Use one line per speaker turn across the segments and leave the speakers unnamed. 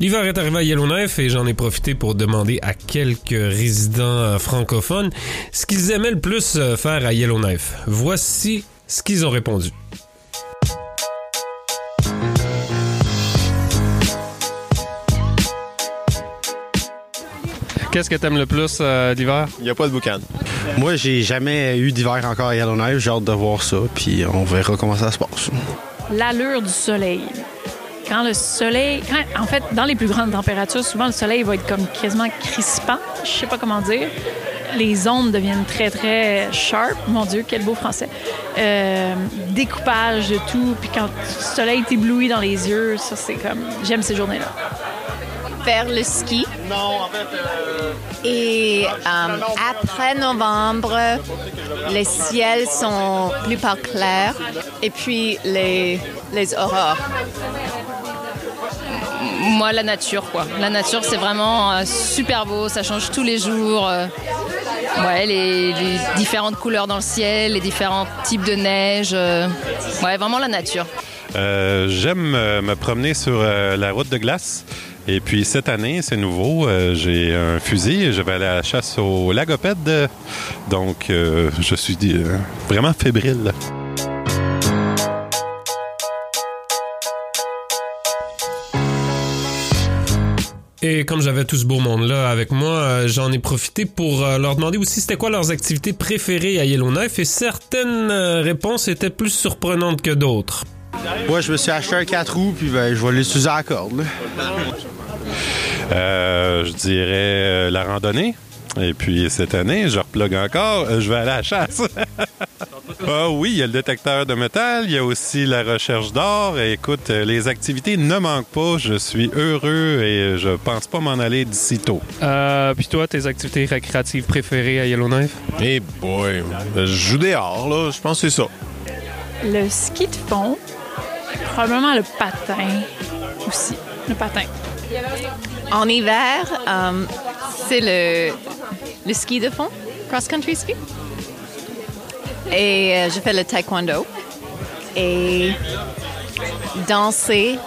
L'hiver est arrivé à Yellowknife et j'en ai profité pour demander à quelques résidents euh, francophones ce qu'ils aimaient le plus euh, faire à Yellowknife. Voici ce qu'ils ont répondu. Qu'est-ce que t'aimes le plus euh, d'hiver?
Il n'y a pas de boucan.
Moi, j'ai jamais eu d'hiver encore à Yellowknife. J'ai hâte de voir ça, puis on verra comment ça se passe.
L'allure du soleil. Quand le soleil... quand- en fait, dans les plus grandes températures, souvent, le soleil va être comme quasiment crispant. Je sais pas comment dire. Les ondes deviennent très, très sharp. Mon Dieu, quel beau français. Euh, découpage de tout. Puis quand le soleil t'éblouit dans les yeux, ça, c'est comme... J'aime ces journées-là.
faire le ski. Et euh, après novembre, les ciels sont plus pas clairs. Et puis les, les aurores.
Moi, la nature, quoi. La nature, c'est vraiment euh, super beau, ça change tous les jours. euh, ouais, les, différentes couleurs dans le ciel, les différents types de neige. euh, ouais, vraiment la nature.
J'aime me promener sur la route de glace. Et puis cette année, c'est nouveau, j'ai un fusil je vais aller à la chasse au lagopède. Donc, je suis vraiment fébrile.
Et comme j'avais tout ce beau monde-là avec moi, euh, j'en ai profité pour euh, leur demander aussi c'était quoi leurs activités préférées à Yellowknife et certaines euh, réponses étaient plus surprenantes que d'autres.
Moi, je me suis acheté un 4 roues, puis ben, je vais l'utiliser à la corde.
Euh, je dirais euh, la randonnée. Et puis cette année, je replogue encore, euh, je vais aller à la chasse. Ah oui, il y a le détecteur de métal, il y a aussi la recherche d'or. Et Écoute, euh, les activités ne manquent pas. Je suis heureux et je pense pas m'en aller d'ici tôt.
Euh, puis toi, tes activités récréatives préférées à Yellowknife?
Eh boy, je joue dehors, là. Je pense que c'est ça.
Le ski de fond, probablement le patin aussi. Le patin.
En hiver, euh, c'est le, le ski de fond, cross-country ski. Et euh, je fais le taekwondo. Et danser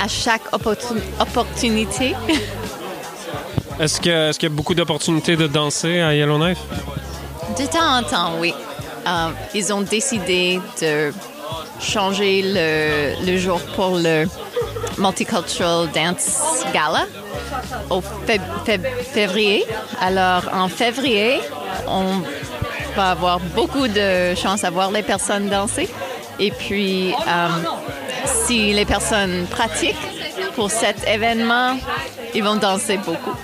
à chaque opportun- opportunité.
Est-ce que- est-ce qu'il y a beaucoup d'opportunités de danser à Yellowknife?
De temps en temps, oui. Euh, ils ont décidé de changer le, le jour pour le Multicultural Dance Gala au fév- fév- février. Alors, en février, on va avoir beaucoup de chance à voir les personnes danser. Et puis, euh, si les personnes pratiquent pour cet événement, ils vont danser beaucoup.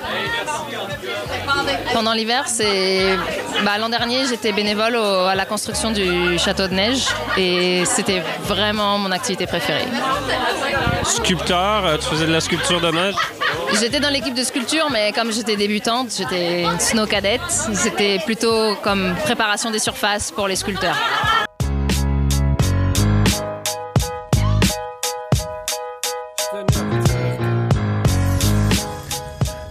Pendant l'hiver, c'est. Bah, L'an dernier, j'étais bénévole au- à la construction du château de neige et c'était vraiment mon activité préférée.
Sculpteur, euh, tu faisais de la sculpture de neige?
J'étais dans l'équipe de sculpture, mais comme j'étais débutante, j'étais une snow cadette. C'était plutôt comme préparation des surfaces pour les sculpteurs.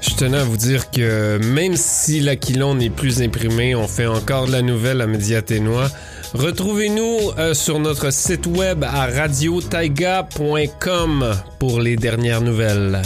Je tenais à vous dire que même si l'Aquilon n'est plus imprimé, on fait encore de la nouvelle à Médiaténois. Retrouvez-nous euh, sur notre site web à radiotaiga.com pour les dernières nouvelles.